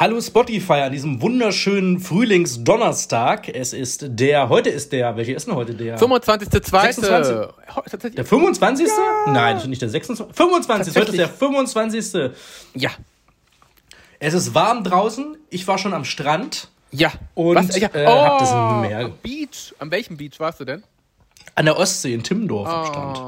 Hallo Spotify an diesem wunderschönen Frühlingsdonnerstag. Es ist der, heute ist der, welcher ist denn heute der? 25.2. Der 25. Ja. Nein, das ist nicht der 26. 25. Heute ist der 25. Ja. Es ist warm draußen. Ich war schon am Strand. Ja. Und Was? Ja. Äh, oh, hab das Meer. Beach. An welchem Beach warst du denn? An der Ostsee in Timmendorf am Strand.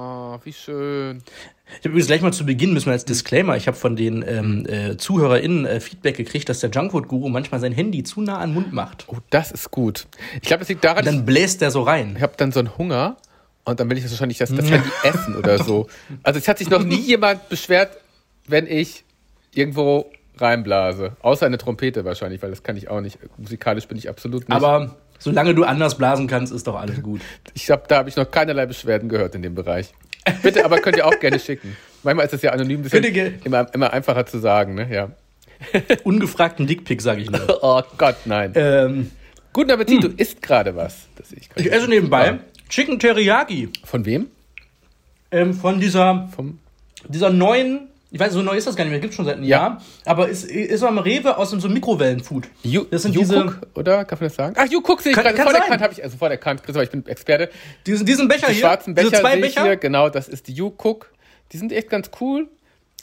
Wie schön. Ich habe übrigens gleich mal zu Beginn, müssen wir als Disclaimer, ich habe von den ähm, äh, ZuhörerInnen äh, Feedback gekriegt, dass der Junkfood-Guru manchmal sein Handy zu nah an den Mund macht. Oh, das ist gut. Ich glaube, das liegt daran, Und dann bläst der so rein. ich habe dann so einen Hunger und dann will ich das wahrscheinlich das, das Handy essen oder so. Also es hat sich noch nie jemand beschwert, wenn ich irgendwo reinblase. Außer eine Trompete wahrscheinlich, weil das kann ich auch nicht. Musikalisch bin ich absolut nicht. Aber solange du anders blasen kannst, ist doch alles gut. ich glaube, da habe ich noch keinerlei Beschwerden gehört in dem Bereich. Bitte, aber könnt ihr auch gerne schicken. Manchmal ist es ja anonym, das Bitte ist immer, immer einfacher zu sagen, ne? Ja. Ungefragten Dickpick, sage ich nur. Oh Gott, nein. ähm, Guten Appetit, du isst gerade was. Das ich gerade. ich esse nebenbei Chicken Teriyaki Von wem? ähm, von dieser, Vom dieser neuen, ich weiß, so neu ist das gar nicht mehr, gibt schon seit einem Ja. Jahr, aber ist, ist am Rewe aus dem so Mikrowellenfood. Ju Das sind Jukuk, oder? Kann man das sagen? Ach, Jukuk sehe ich Kann- gerade. kann Sofort erkannt, habe ich also sofort erkannt. Christopher, ich bin Experte. Diesen, diesen Becher Die hier, schwarzen Becher diese zwei Becher, hier, genau, das ist die Jukuk. Die sind echt ganz cool.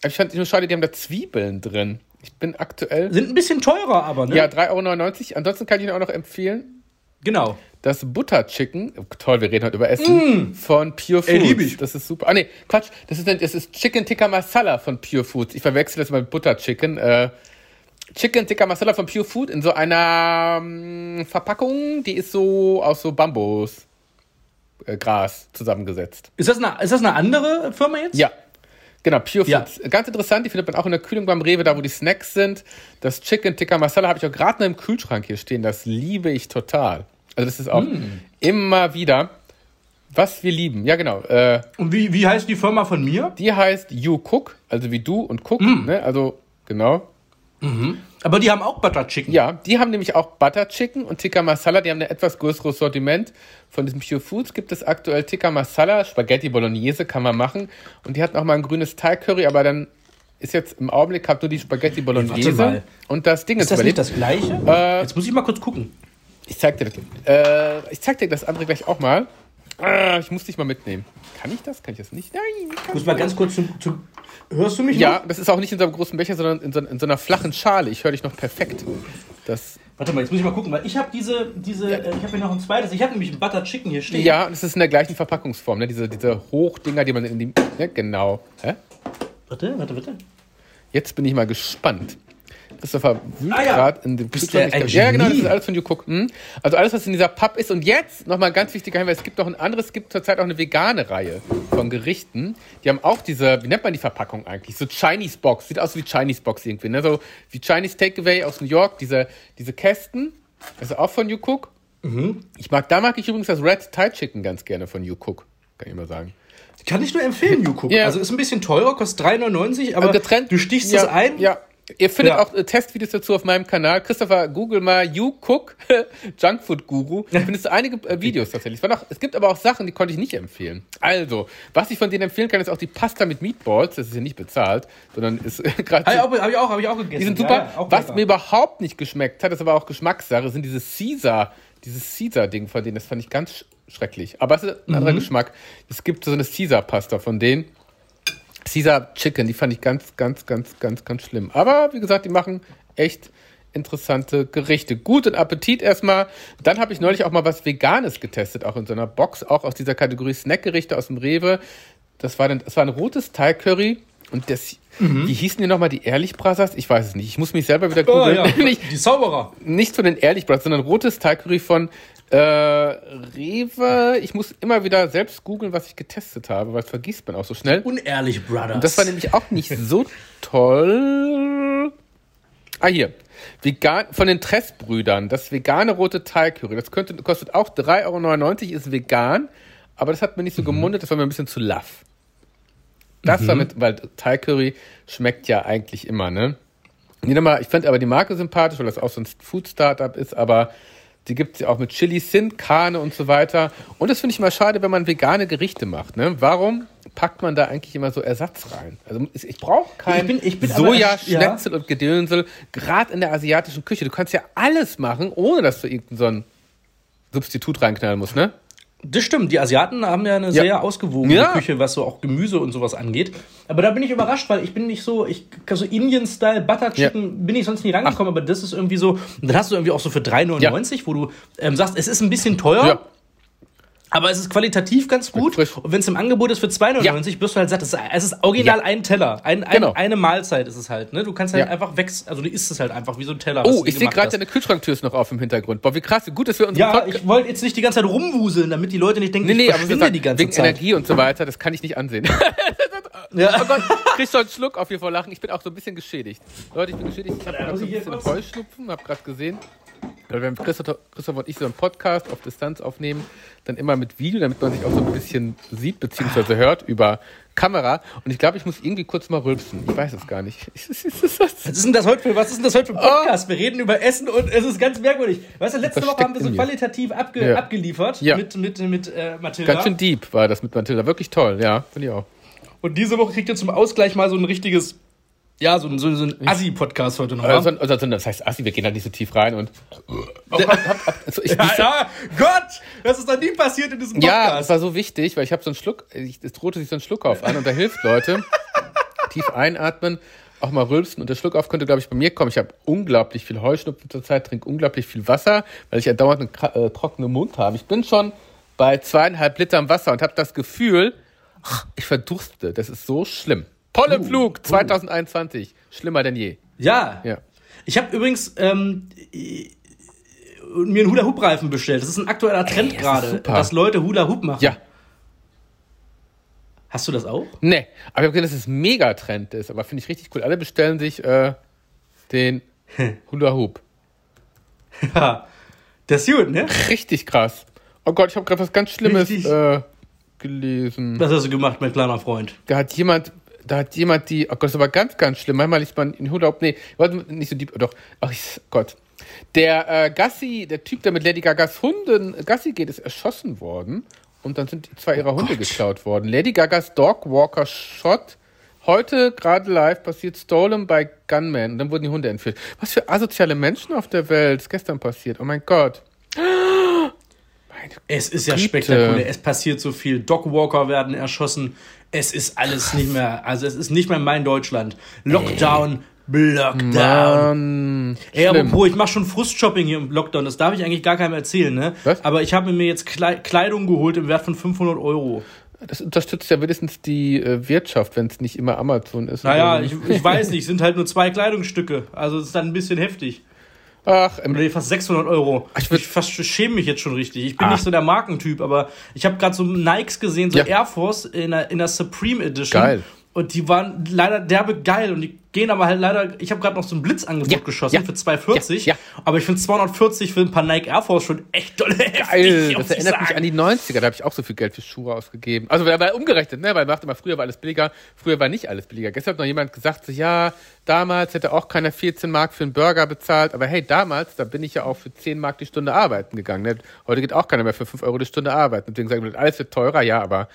Aber ich fand nur schade, die haben da Zwiebeln drin. Ich bin aktuell. sind ein bisschen teurer, aber, ne? Ja, 3,99 Euro. Ansonsten kann ich Ihnen auch noch empfehlen, Genau. Das Butter Chicken. Toll, wir reden heute über Essen. Von Pure Foods. Ey, lieb ich. Das ist super. Ah, nee, Quatsch. Das ist, das ist Chicken Tikka Masala von Pure Foods. Ich verwechsel das mal mit Butter Chicken. Äh, Chicken Tikka Masala von Pure Food in so einer ähm, Verpackung, die ist so aus so Bambus. Äh, Gras zusammengesetzt. Ist das, eine, ist das eine andere Firma jetzt? Ja. Genau, Pure Ja. Foods. Ganz interessant, die findet man auch in der Kühlung beim Rewe, da wo die Snacks sind. Das Chicken Tikka Masala habe ich auch gerade noch im Kühlschrank hier stehen. Das liebe ich total. Also das ist auch Mm. immer wieder, was wir lieben. Ja, genau. Äh, Und wie, wie heißt die Firma von mir? die heißt You Cook, also wie du und Cook. Mm. Ne? Also, genau. Aber die haben auch Butter Chicken. Ja, die haben nämlich auch Butter Chicken und Tikka Masala. Die haben ein etwas größeres Sortiment. Von diesem Pure Foods gibt es aktuell Tikka Masala, Spaghetti Bolognese kann man machen. Und die hatten auch mal ein grünes Thai Curry, aber dann ist jetzt im Augenblick habt nur die Spaghetti Bolognese mal. und das Ding Ist das nicht das gleiche? Äh, Jetzt muss ich mal kurz gucken. Ich zeig dir das. Äh, ich zeig dir das andere gleich auch mal. Ah, ich muss dich mal mitnehmen. Kann ich das? Kann ich das nicht? Nein. ich muss mal ganz kurz zum. zum hörst du mich ja, noch? das ist auch nicht in so einem großen Becher, sondern in so, in so einer flachen Schale. Ich höre dich noch perfekt. Das, Warte mal, jetzt muss ich mal gucken, weil ich habe diese. diese äh, ich habe hier noch ein zweites. Ich habe nämlich ein Butter Chicken hier stehen. ja, das ist in der gleichen Verpackungsform, ne? Diese, diese Hochdinger, die man in die. Ne? Genau. Hä? Warte, warte, warte. Jetzt bin ich mal gespannt. Christopher wühlt Ah, ja. gerade in dem Bist du ein Ja, genau, das ist alles von You Cook. Hm? Also alles, was in dieser Papp ist. Und jetzt nochmal ein ganz wichtiger Hinweis: Es gibt noch ein anderes, es gibt zurzeit auch eine vegane Reihe von Gerichten. Die haben auch diese, wie nennt man die Verpackung eigentlich? So Chinese Box. Sieht aus wie Chinese Box irgendwie. Ne? So wie Chinese Takeaway aus New York. Diese, diese Kästen. Das ist auch von You Cook. Mhm. Ich mag, da mag ich übrigens das Red Thai Chicken ganz gerne von You Cook. Kann ich mal sagen. Kann ich nur empfehlen, You Cook. Ja. Also ist ein bisschen teurer, kostet 3,99, aber getrennt. du stichst ja, es ein. Ja. Ihr findet Ja. auch äh, Testvideos dazu auf meinem Kanal. Christopher, google mal You Cook Junkfood Guru. Da findest du einige äh, Videos tatsächlich. Es, auch, es gibt aber auch Sachen, die konnte ich nicht empfehlen. Also, was ich von denen empfehlen kann, ist auch die Pasta mit Meatballs. Das ist ja nicht bezahlt, sondern ist äh, gerade. Habe ich, auch- hab ich, auch- hab ich auch gegessen. Die sind super. ja, Was mir überhaupt nicht geschmeckt hat, ist aber auch Geschmackssache, sind diese Caesar, dieses Caesar-Ding von denen. Das fand ich ganz sch schrecklich. Aber es ist ein Mhm. anderer Geschmack. Es gibt so eine Caesar-Pasta von denen. Caesar Chicken, die fand ich ganz, ganz, ganz, ganz, ganz schlimm. Aber wie gesagt, die machen echt interessante Gerichte. Guten Appetit erstmal. Dann habe ich neulich auch mal was Veganes getestet, auch in so einer Box, auch aus dieser Kategorie Snackgerichte aus dem Rewe. Das war, dann, das war ein rotes Thai Curry. Und das, wie hießen die nochmal, die Ehrlich Brothers? Ich weiß es nicht. Ich muss mich selber wieder Oh, googeln. ja. nicht, Die Zauberer. nicht von den Ehrlich Brothers, sondern rotes Thai Curry von äh, Rewe. Ich muss immer wieder selbst googeln, was ich getestet habe, weil das vergisst man auch so schnell. Unehrlich, Brothers. Und das war nämlich auch nicht so toll. Ah, hier. Vegan, von den Tress-Brüdern, das vegane rote Thai Curry. Das könnte, kostet auch 3,99 Euro, ist vegan, aber das hat mir nicht so gemundet, das war mir ein bisschen zu laff. Das war mit, weil Thai Curry schmeckt ja eigentlich immer, ne? Ich finde aber die Marke sympathisch, weil das auch so ein Food-Startup ist, aber die gibt es ja auch mit Chili, Sin, Karne und so weiter. Und das finde ich mal schade, wenn man vegane Gerichte macht. Ne? Warum packt man da eigentlich immer so Ersatz rein? Also ich, brauche kein Ich bin- ich bin aber- Sojaschnetzel und Gedönsel, gerade in der asiatischen Küche. Du kannst ja alles machen, ohne dass du irgendein so ein Substitut reinknallen musst, ne? Das stimmt, die Asiaten haben ja eine Ja. sehr ausgewogene Ja. Küche, was so auch Gemüse und sowas angeht. Aber da bin ich überrascht, weil ich bin nicht so, ich so Indian-Style Butter Chicken bin ich sonst nie rangekommen, aber das ist irgendwie so, und dann hast du irgendwie auch so für 3,99, wo du ähm, sagst, es ist ein bisschen teuer. Ja. Aber es ist qualitativ ganz gut. Und wenn es im Angebot ist für 2,99, wirst du halt satt. Es ist, original Ja. ein Teller. Ein, ein, Genau. Eine Mahlzeit ist es halt. Ne? Du kannst halt Ja. einfach weg, also du isst es halt einfach wie so ein Teller. Oh, ich sehe gerade, deine Kühlschranktür ist noch auf im Hintergrund. Boah, wie krass, gut, dass wir unseren Ja, Podcast... ich wollte jetzt nicht die ganze Zeit rumwuseln, damit die Leute nicht denken, Nee, nee, ich aber wir verschwinde sagen, die ganze wegen Zeit. Energie und so weiter, das kann ich nicht ansehen. Ja. Oh Gott, kriegst du einen Schluck auf hier vor Lachen? Ich bin auch so ein bisschen geschädigt. Leute, ich bin geschädigt. Ich habe Ja, gerade so ein ich hier bisschen Heuschnupfen, habe gerade gesehen. Weil wenn Christoph, Christoph und ich so einen Podcast auf Distanz aufnehmen, dann immer mit Video, damit man sich auch so ein bisschen sieht bzw. hört über Kamera. Und ich glaube, ich muss irgendwie kurz mal rülpsen. Ich weiß es gar nicht. Was ist denn das heute für, was ist denn das heute für ein Podcast? Wir reden über Essen und es ist ganz merkwürdig. Weißt du, letzte Woche haben wir so qualitativ abge, Ja. abgeliefert Ja. mit, mit, mit äh, Mathilda. Ganz schön deep war das mit Mathilda. Wirklich toll, ja, finde ich auch. Und diese Woche kriegt ihr zum Ausgleich mal so ein richtiges, ja, so, ein- so, so ein Assi-Podcast heute nochmal. Also, also, das heißt, Assi, wir gehen da nicht so tief rein und. Also, ich, ja, ja, Gott, das ist doch nie passiert in diesem Ja, es Podcast. war so wichtig, weil ich habe so einen Schluck, ich- es drohte sich so ein Schluck auf an und da hilft Leute. Tief einatmen, auch mal rülpsen und der Schluck auf könnte, glaube ich, bei mir kommen. Ich habe unglaublich viel Heuschnupfen zurzeit, trinke unglaublich viel Wasser, weil ich ja dauernd einen äh, trockenen Mund habe. Ich bin schon bei zweieinhalb Litern Wasser und habe das Gefühl, ach, ich verdurste. Das ist so schlimm. Pollenflug 2021, schlimmer denn je. ja. Ja. Ich habe übrigens ähm, äh, mir einen Hula-Hoop-Reifen bestellt. Das ist ein aktueller Trend das ist gerade, dass Leute Hula-Hoop machen. Ja, Hast du das auch? nee, aber ich habe gesehen, dass es ein Megatrend ist, aber finde ich richtig cool. Alle bestellen sich äh, den Hula Hoop. Ja. Das ist gut, ne? Richtig krass. Oh Gott, ich habe gerade was ganz Schlimmes äh, gelesen. Was hast du gemacht, mein kleiner Freund? Da hat jemand, da hat jemand die, oh Gott, das ist aber ganz, ganz schlimm. Manchmal liest man in Hoop, nee, warte, nicht so deep, doch, ach ich, Gott. Der äh, Gassi, der Typ, der mit Lady Gagas Hunden Gassi geht, ist erschossen worden. Und dann sind zwei ihrer Hunde geklaut worden. Lady Gagas Dog Walker Shot. Heute gerade live passiert Stolen by Gunman. Und dann wurden die Hunde entführt. Was für asoziale Menschen auf der Welt. ist gestern passiert. Oh mein Gott. Meine Es ist ja Güte. spektakulär. Es passiert so viel. Dogwalker werden erschossen. Es ist alles nicht mehr, also es ist nicht mehr mein Deutschland. Lockdown, Lockdown. Mann. Ey, Schlimm. apropos, ich mache schon Frustshopping hier im Lockdown. Das darf ich eigentlich gar keinem erzählen, ne? Was? Aber ich habe mir jetzt Klei- Kleidung geholt im Wert von 500 Euro. Das unterstützt ja wenigstens die äh, Wirtschaft, wenn es nicht immer Amazon ist. Naja, Oder ich, ich weiß nicht, sind halt nur zwei Kleidungsstücke. Also es ist dann ein bisschen heftig. Ach, ähm, Oder fast 600 Euro. Ich Ich, fast schäme mich jetzt schon richtig. Ich bin Ah. nicht so der Markentyp, aber ich habe gerade so Nikes gesehen, so Ja. Air Force in der, in der Supreme Edition. Geil. Und die waren leider derbe geil und die gehen aber halt leider. Ich habe gerade noch so ein Blitzangebot Ja, geschossen ja, für 240. ja. Aber ich finde 240 für ein paar Nike Air Force schon echt dolle geil. Das erinnert mich sagen. an die 90er. Da habe ich auch so viel Geld für Schuhe ausgegeben. Also, weil, umgerechnet, ne? Weil man dachte immer, früher war alles billiger. Früher war nicht alles billiger. Gestern hat noch jemand gesagt, so, ja, damals hätte auch keiner 14 Mark für einen Burger bezahlt. Aber hey, damals, da bin ich ja auch für 10 Mark die Stunde arbeiten gegangen. Ne? Heute geht auch keiner mehr für 5 Euro die Stunde arbeiten. Deswegen sagen wir, alles wird teurer. Ja, aber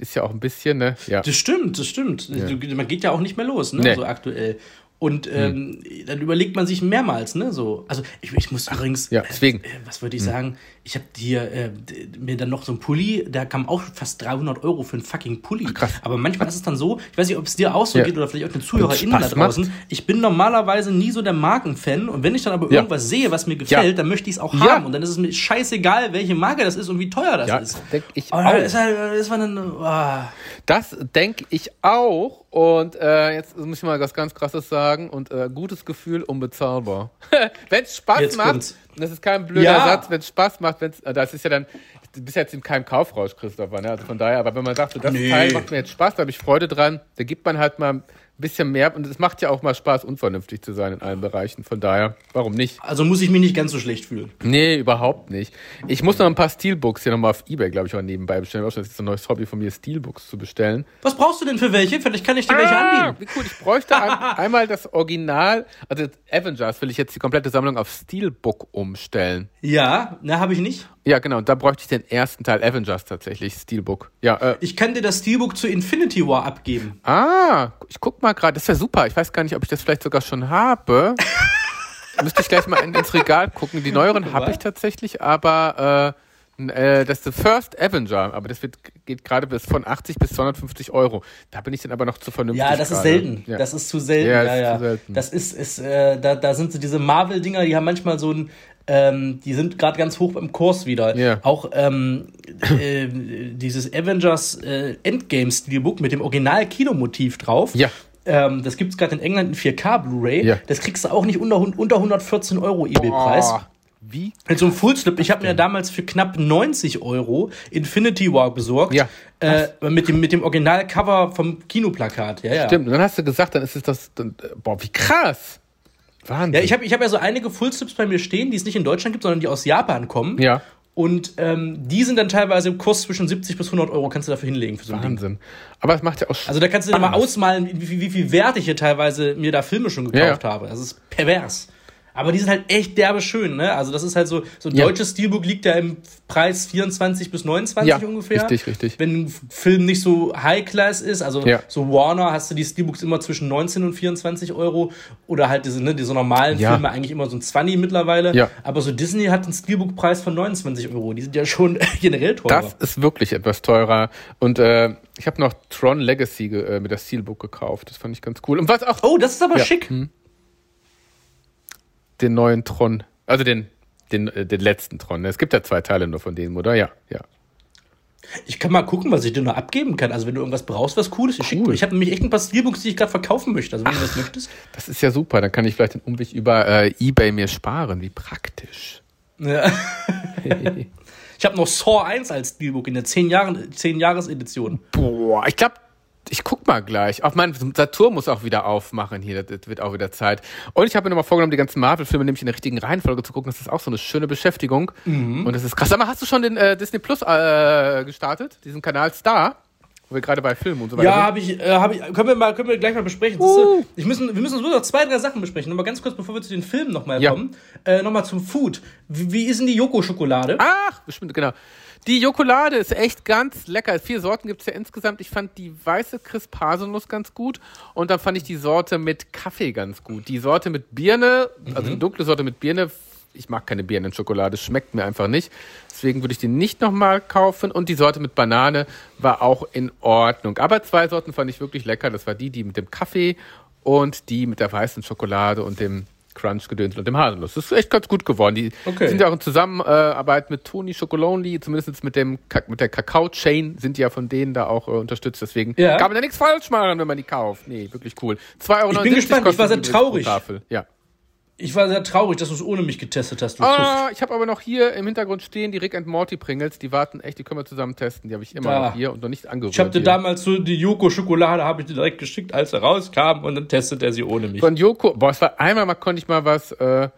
ist ja auch ein bisschen, ne? Ja. Das stimmt, das stimmt. Du- Man geht ja auch nicht mehr los, ne? Nee. So aktuell. Und ähm, dann überlegt man sich mehrmals, ne? So, also ich, ich muss übrigens, ja, deswegen. Äh, was würde ich sagen? Ich habe hier äh, mir dann noch so ein Pulli, da kam auch fast 300 Euro für einen fucking Pulli. krass. Aber manchmal ist es dann so, ich weiß nicht, ob es dir auch so Ja. geht oder vielleicht auch den ZuhörerInnen da draußen. macht. Ich bin normalerweise nie so der Markenfan und wenn ich dann aber Ja. irgendwas sehe, was mir gefällt, Ja. dann möchte ich es auch haben und dann ist es mir scheißegal, welche Marke das ist und wie teuer das Ja, ist. das denk ich Aber auch. das ist halt, war dann, ah. Das denke ich auch. Und äh, jetzt muss ich mal was ganz Krasses sagen. Und äh, gutes Gefühl, unbezahlbar. wenn es Spaß Jetzt macht, kommt's. Das ist kein blöder Ja. Satz, wenn es Spaß macht, wenn's, äh, das ist ja dann, du bist jetzt in keinem Kaufrausch, Christopher. Ne? Also von daher, aber wenn man sagt, so, das Nee. Teil macht mir jetzt Spaß, da habe ich Freude dran, da gibt man halt mal bisschen mehr. Und es macht ja auch mal Spaß, unvernünftig zu sein in allen Bereichen. Von daher, warum nicht? Also muss ich mich nicht ganz so schlecht fühlen. Nee, überhaupt nicht. Ich muss noch ein paar Steelbooks hier nochmal auf Ebay, glaube ich, auch nebenbei bestellen. Das ist ein neues Hobby von mir, Steelbooks zu bestellen. Was brauchst du denn für welche? Vielleicht kann ich dir welche Ah, anbieten. wie cool. Ich bräuchte ein, einmal das Original, also Avengers will ich jetzt die komplette Sammlung auf Steelbook umstellen. Ja, na, habe ich nicht. Ja, genau. Und da bräuchte ich den ersten Teil Avengers tatsächlich, Steelbook. Ja, äh, Ich kann dir das Steelbook zu Infinity War abgeben. Ah, ich guck mal gerade, das wäre super. Ich weiß gar nicht, ob ich das vielleicht sogar schon habe. Müsste ich gleich mal in, ins Regal gucken. Die neueren habe ich tatsächlich, aber äh, äh, das ist The First Avenger, aber das wird, geht gerade bis von 80 bis 250 Euro. Da bin ich dann aber noch zu vernünftig. Ja, das ist gerade. selten. Ja. Das ist zu selten. Ja, Ja, das ist ja. zu selten. Das ist, ist äh, da, da sind so diese Marvel-Dinger, die haben manchmal so ein, ähm, die sind gerade ganz hoch im Kurs wieder. Ja. Auch ähm, äh, dieses Avengers äh, Endgame Steelbook mit dem Original-Kinomotiv drauf. Ja. Ähm, das gibt's gerade in England in 4K Blu-ray. Ja. Das kriegst du auch nicht unter, unter 114 Euro eBay-Preis. Wie? Mit so einem Fullslip. Ich habe mir damals für knapp 90 Euro Infinity War besorgt. Ja. Äh, mit dem, mit dem Originalcover vom Kinoplakat. Ja, ja. Stimmt. Und dann hast du gesagt, dann ist es das. Dann, äh, boah, wie krass. Wahnsinn. Ja, ich habe ich hab ja so einige Fullslips bei mir stehen, die es nicht in Deutschland gibt, sondern die aus Japan kommen. Ja. Und ähm, die sind dann teilweise im Kurs zwischen 70 bis 100 Euro, kannst du dafür hinlegen für so ein Ding. Wahnsinn. Aber es macht ja auch Spaß. Also da kannst du dir mal ausmalen, wie, wie, wie viel Wert ich hier teilweise mir da Filme schon gekauft Ja. habe. Das ist pervers. Aber die sind halt echt derbe schön, ne? Also das ist halt so, so ein Ja. deutsches Steelbook liegt ja im Preis 24 bis 29 Ja, ungefähr. richtig, richtig. Wenn ein Film nicht so High-Class ist, also Ja. so Warner, hast du die Steelbooks immer zwischen 19 und 24 Euro. Oder halt diese, ne, diese normalen. Filme eigentlich immer so ein 20 mittlerweile. Ja. Aber so Disney hat einen Steelbook-Preis von 29 Euro. Die sind ja schon generell teurer. Das ist wirklich etwas teurer. Und äh, ich habe noch Tron Legacy äh, mit der Steelbook gekauft. Das fand ich ganz cool. Und was auch oh, das ist aber schick. Den neuen Tron, also den, den, äh, den letzten Tron. Es gibt ja zwei Teile nur von dem, oder? Ja, ja. Ich kann mal gucken, was ich dir noch abgeben kann. Also wenn du irgendwas brauchst, was Cooles, ich, Cool. dir. ich habe nämlich echt ein paar Steelbooks, die ich gerade verkaufen möchte. Also wenn du das möchtest. Das ist ja super. Dann kann ich vielleicht den Umweg über äh, Ebay mir sparen. Wie praktisch. Ja. ich habe noch Saw 1 als Steelbook in der 10 Jahren 10 Jahres Edition. Boah, ich glaube, ich guck mal gleich. Auch mein Saturn muss auch wieder aufmachen hier. Das, wird auch wieder Zeit. Und ich habe mir nochmal vorgenommen, die ganzen Marvel-Filme nämlich in der richtigen Reihenfolge zu gucken. Das ist auch so eine schöne Beschäftigung. Und das ist krass. Sag mal, hast du schon den äh, Disney Plus äh, gestartet? Diesen Kanal Star? Wo wir gerade bei Filmen und so weiter Ja, habe ich, äh, hab ich, können wir mal, können wir gleich mal besprechen. Ist, äh, ich müssen, wir müssen nur noch zwei, drei Sachen besprechen. Nochmal ganz kurz, bevor wir zu den Filmen nochmal Ja. kommen. Äh, nochmal zum Food. Wie, wie ist denn die Joko-Schokolade? Ach, bestimmt, genau. Die Jokolade ist echt ganz lecker. Vier Sorten gibt es ja insgesamt. Ich fand die weiße Crisp Haselnuss ganz gut. Und dann fand ich die Sorte mit Kaffee ganz gut. Die Sorte mit Birne, also die dunkle Sorte mit Birne, ich mag keine Birnenschokolade, schmeckt mir einfach nicht. Deswegen würde ich die nicht nochmal kaufen. Und die Sorte mit Banane war auch in Ordnung. Aber zwei Sorten fand ich wirklich lecker. Das war die, die mit dem Kaffee und die mit der weißen Schokolade und dem Crunch-Gedöns und dem Haselnuss. Das ist echt ganz gut geworden. Die Okay. sind ja auch in Zusammenarbeit mit Toni Chocolonely, zumindest mit dem mit der Kakao-Chain sind die ja von denen da auch äh, unterstützt. Deswegen Ja. kann man da nichts falsch machen, wenn man die kauft. Nee, wirklich cool. 2,79 Euro Ich bin gespannt, ich war sehr traurig. Ja. Ich war sehr traurig, dass du es ohne mich getestet hast. Ah, ich habe aber noch hier im Hintergrund stehen die Rick and Morty Pringles. Die warten echt, die können wir zusammen testen. Die habe ich immer Da. noch hier und noch nicht angerührt. Ich habe dir damals so die Joko-Schokolade habe ich dir direkt geschickt, als er rauskam und dann testet er sie ohne mich. Von Joko, boah, es war einmal mal konnte ich mal was, äh,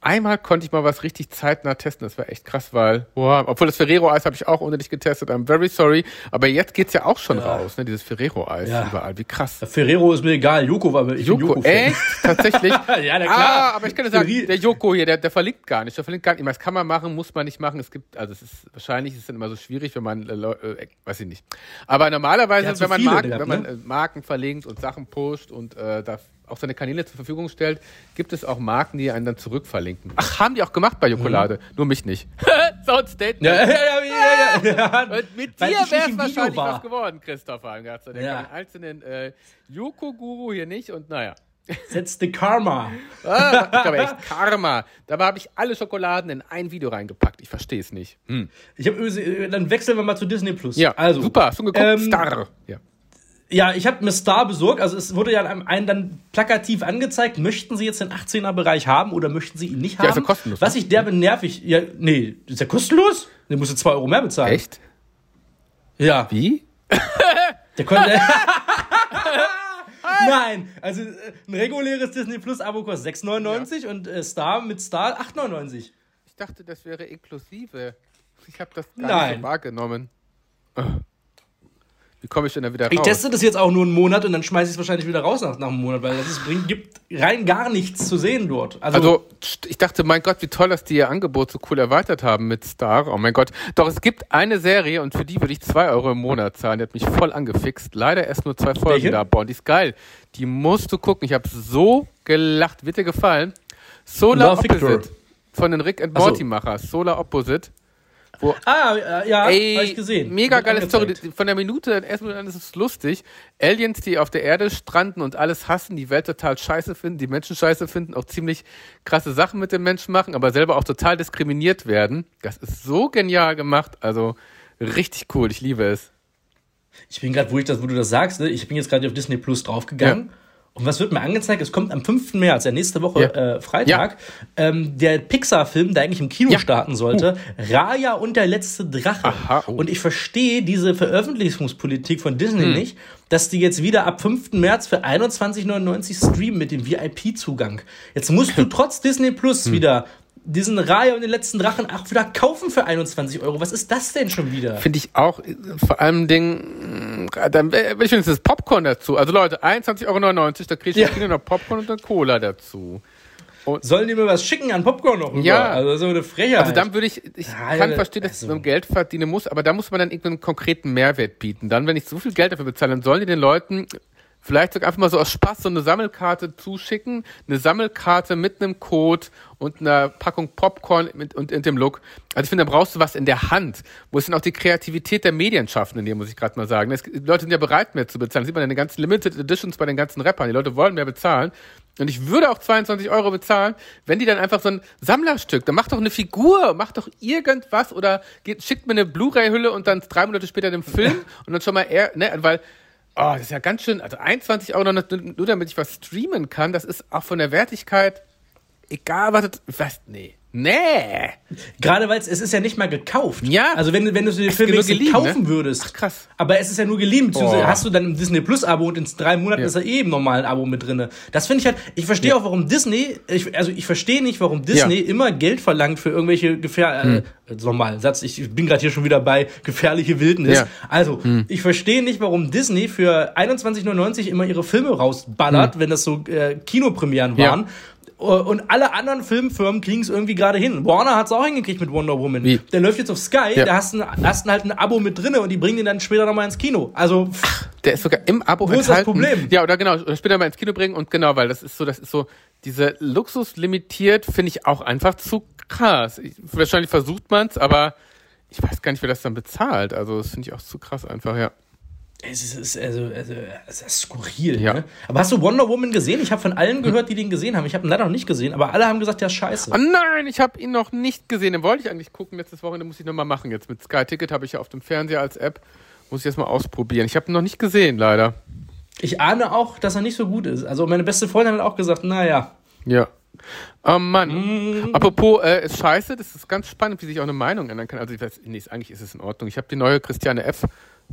einmal konnte ich mal was richtig zeitnah testen. Das war echt krass, weil, boah, obwohl das Ferrero-Eis habe ich auch ohne dich getestet. I'm very sorry. Aber jetzt geht's ja auch schon raus, ne? Dieses Ferrero-Eis Ja. überall. Wie krass. Ferrero ist mir egal, Joko war ich Joko, Joko-Fan. echt? Tatsächlich? Ja, na klar. Ah, aber ich kann dir sagen, der Joko hier, der, der verlinkt gar nicht. Der verlinkt gar nicht. Das kann man machen, muss man nicht machen. Es gibt, also es ist, wahrscheinlich ist es dann immer so schwierig, wenn man, äh, Leu- äh, weiß ich nicht. Aber normalerweise, Der wenn man, Marken, gehabt, wenn man ne? äh, Marken verlinkt und Sachen pusht und äh, da auch seine Kanäle zur Verfügung stellt, gibt es auch Marken, die einen dann zurückverlinken. Ach, haben die auch gemacht bei Jokolade. Nur mich nicht. so ein Statement. Ja, ja, ja. Und mit Weil dir wäre es wahrscheinlich war. was geworden, Christopher. Sei Dank. Ja. Den einzelnen äh, Joko-Guru hier nicht und naja. The Karma. Ah, ich glaube echt Karma. Dabei habe ich alle Schokoladen in ein Video reingepackt. Ich verstehe es nicht. Hm. Ich hab, äh, dann wechseln wir mal zu Disney Plus. Ja, also super. Hast du geguckt? ähm, Star. Ja. Ja, ich habe mir Star besorgt. Also es wurde ja einem einen dann plakativ angezeigt. Möchten Sie jetzt den 18er-Bereich haben oder möchten Sie ihn nicht haben? Ja, ist ja kostenlos, Was ne? ich derbe nervig. Ja, nee, ist ja kostenlos? Der musst du 2 Euro mehr bezahlen. Echt? Ja. Wie? Der konnte. Nein, also äh, ein reguläres Disney Plus Abo kostet 6,99 ja. und äh, Star mit Star 8,99. Ich dachte, das wäre inklusive. Ich habe das gar Nein. nicht so wahrgenommen. Wie komme ich denn da wieder raus? Ich teste das jetzt auch nur einen Monat und dann schmeiße ich es wahrscheinlich wieder raus nach, nach einem Monat, weil es gibt rein gar nichts zu sehen dort. Also, also, ich dachte, mein Gott, wie toll, dass die ihr Angebot so cool erweitert haben mit Star. Oh mein Gott. Doch es gibt eine Serie und für die würde ich zwei Euro im Monat zahlen. Die hat mich voll angefixt. Leider erst nur zwei Folgen Welche? da. Boah, die ist geil. Die musst du gucken. Ich habe so gelacht. Wird dir gefallen? Solar Love Opposite. Victor. Von den Rick and Morty Machers. Solar Opposite. Wo, ah, äh, ja, ey, hab ich gesehen. Mega geile Story. Von der Minute, erstmal an ist es lustig. Aliens, die auf der Erde stranden und alles hassen, die Welt total scheiße finden, die Menschen scheiße finden, auch ziemlich krasse Sachen mit den Menschen machen, aber selber auch total diskriminiert werden. Das ist so genial gemacht. Also richtig cool. Ich liebe es. Ich bin gerade, wo ich das, wo du das sagst, ne? ich bin jetzt gerade auf Disney Plus draufgegangen. Ja und was wird mir angezeigt? Es kommt am 5. März, ja nächste Woche ja. äh, Freitag, ja. ähm, der Pixar-Film, der eigentlich im Kino ja. starten sollte, uh. Raya und der letzte Drache. Aha, oh. Und ich verstehe diese Veröffentlichungspolitik von Disney hm. nicht, dass die jetzt wieder ab 5. März für 21,99 streamen mit dem VIP-Zugang. Jetzt musst du trotz Disney Plus hm. wieder diesen Raya und den letzten Drachen auch wieder kaufen für 21 Euro. Was ist das denn schon wieder? Finde ich auch, vor allem Ding, äh, dann will ich wenigstens Popcorn dazu. Also Leute, 21,99 Euro, da kriege ich ja. noch Popcorn und eine Cola dazu. Und Sollen die mir was schicken an Popcorn noch? Rüber? Ja. Also so eine Frechheit. Also dann würde ich, ich ja, kann verstehen, dass also. man Geld verdienen muss, aber da muss man dann irgendeinen konkreten Mehrwert bieten. Dann, wenn ich so viel Geld dafür bezahle, dann sollen die den Leuten vielleicht sogar einfach mal so aus Spaß so eine Sammelkarte zuschicken, eine Sammelkarte mit einem Code und einer Packung Popcorn mit, und in dem Look. Also ich finde, da brauchst du was in der Hand. Wo ist denn auch die Kreativität der Medienschaffenden hier, muss ich gerade mal sagen. Es, die Leute sind ja bereit, mehr zu bezahlen. Das sieht man in den ganzen Limited Editions bei den ganzen Rappern. Die Leute wollen mehr bezahlen. Und ich würde auch 22 Euro bezahlen, wenn die dann einfach so ein Sammlerstück, dann mach doch eine Figur, mach doch irgendwas oder geht, schickt mir eine Blu-ray-Hülle und dann drei Monate später den Film und dann schon mal eher, ne, weil Oh, das ist ja ganz schön. Also 21 Euro nur, nur damit ich was streamen kann, das ist auch von der Wertigkeit, egal was, was nee. Nee. Gerade weil es ist ja nicht mal gekauft. Ja. Also wenn, wenn du den Film geliehen, kaufen ne? würdest. Ach, krass. Aber es ist ja nur geliehen. Oh. Hast du dann im Disney Plus Abo und in drei Monaten ja. ist er eh im normalen Abo mit drinne. Das finde ich halt, ich verstehe ja. auch, warum Disney, ich, also ich verstehe nicht, warum Disney ja. immer Geld verlangt für irgendwelche Gefähr, hm. äh, nochmal, Satz, ich bin gerade hier schon wieder bei gefährliche Wildnis. Also, hm. ich verstehe nicht, warum Disney für 21,99 immer ihre Filme rausballert, hm. wenn das so äh, Kinopremieren waren und alle anderen Filmfirmen kriegen es irgendwie gerade hin. Warner hat es auch hingekriegt mit Wonder Woman. Wie? Der läuft jetzt auf Sky, ja. da hast du hast halt ein Abo mit drinne und die bringen den dann später nochmal ins Kino. Also Ach, der ist sogar im Abo Wo enthalten. ist das Problem? Ja, oder genau, später mal ins Kino bringen und genau, weil das ist so, das ist so, diese Luxus limitiert finde ich auch einfach zu krass. Ich, wahrscheinlich versucht man es, aber ich weiß gar nicht, wer das dann bezahlt. Also das finde ich auch zu krass einfach, ja. Es ist, also, also, es ist skurril. Ja. Ne? Aber hast du Wonder Woman gesehen? Ich habe von allen gehört, die den gesehen haben. Ich habe ihn leider noch nicht gesehen, aber alle haben gesagt, ja, scheiße. Oh nein, ich habe ihn noch nicht gesehen. Den wollte ich eigentlich gucken. Letztes Wochenende muss ich nochmal machen. Jetzt mit Sky Ticket habe ich ja auf dem Fernseher als App. Muss ich jetzt mal ausprobieren. Ich habe ihn noch nicht gesehen, leider. Ich ahne auch, dass er nicht so gut ist. Also meine beste Freundin hat auch gesagt, naja. Ja. Oh Mann. Mm. Apropos, äh, ist scheiße, das ist ganz spannend, wie sich auch eine Meinung ändern kann. Also ich weiß, nee, eigentlich ist es in Ordnung. Ich habe die neue Christiane F.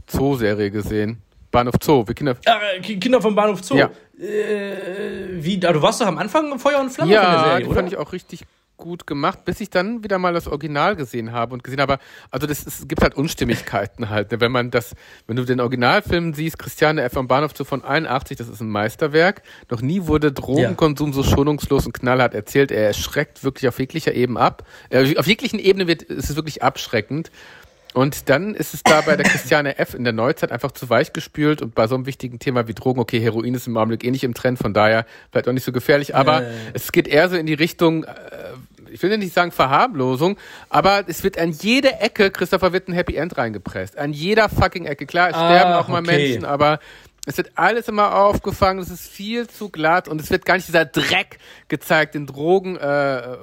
Zoo-Serie gesehen. Bahnhof Zoo, wie Kinder. Äh, Kinder vom Bahnhof Zoo. Ja. Äh, wie, du warst doch am Anfang Feuer und Flamme ja, Serie, die oder? fand ich auch richtig gut gemacht, bis ich dann wieder mal das Original gesehen habe und gesehen habe, also das es gibt halt Unstimmigkeiten halt, ne? wenn man das, wenn du den Originalfilm siehst, Christiane F. am Bahnhof Zoo von 81, das ist ein Meisterwerk, noch nie wurde Drogenkonsum ja. so schonungslos und knallhart erzählt, er erschreckt wirklich auf jeglicher Ebene ab, äh, auf jeglichen Ebenen wird, ist es wirklich abschreckend und dann ist es da bei der Christiane F. in der Neuzeit einfach zu weich gespült und bei so einem wichtigen Thema wie Drogen, okay, Heroin ist im Augenblick eh nicht im Trend, von daher vielleicht auch nicht so gefährlich, aber äh. es geht eher so in die Richtung, äh, ich will nicht sagen Verharmlosung, aber es wird an jede Ecke, Christopher wird ein Happy End reingepresst. An jeder fucking Ecke. Klar, es ah, sterben auch mal okay. Menschen, aber es wird alles immer aufgefangen, es ist viel zu glatt und es wird gar nicht dieser Dreck gezeigt, den Drogen äh,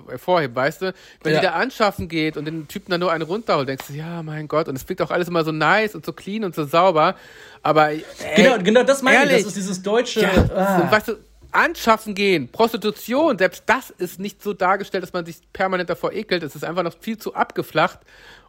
hervorheben, weißt du? Wenn ja. die da anschaffen geht und den Typen dann nur eine runterholt, denkst du, ja, mein Gott, und es wirkt auch alles immer so nice und so clean und so sauber, aber ey, Genau, genau das meine ehrlich, ich, das ist dieses deutsche... Ja, ah. weißt du, anschaffen gehen, Prostitution, selbst das ist nicht so dargestellt, dass man sich permanent davor ekelt, es ist einfach noch viel zu abgeflacht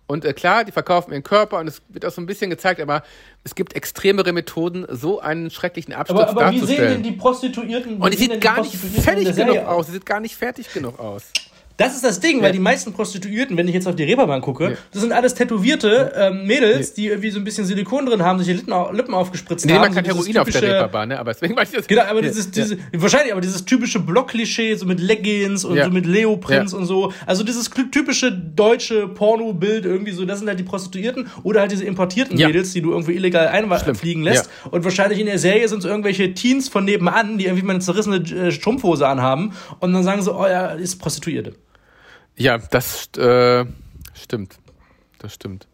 Und äh, klar, die verkaufen ihren Körper und es wird auch so ein bisschen gezeigt, aber es gibt extremere Methoden, so einen schrecklichen Absturz aber, aber darzustellen. Aber wie sehen denn die Prostituierten? Und die sieht gar nicht fertig genug aus. Sie sieht gar nicht fertig genug aus. Das ist das Ding, ja. weil die meisten Prostituierten, wenn ich jetzt auf die Reeperbahn gucke, ja. das sind alles tätowierte ähm, Mädels, ja. die irgendwie so ein bisschen Silikon drin haben, sich die Lippen, Lippen aufgespritzt nee, haben. man kann so Heroin typische, auf der Reeperbahn, ne? aber deswegen weiß ich das. Genau, aber dieses, diese, wahrscheinlich, aber dieses typische Block-Klischee, so mit Leggings und so mit Leoprinz und so. Also dieses typische deutsche Porno-Bild irgendwie so, das sind halt die Prostituierten oder halt diese importierten Mädels, die du irgendwie illegal einfliegen lässt. Und wahrscheinlich in der Serie sind es irgendwelche Teens von nebenan, die irgendwie mal eine zerrissene äh, Strumpfhose anhaben und dann sagen so, oh ja, ist Prostituierte. Ja, das äh, stimmt. Das stimmt.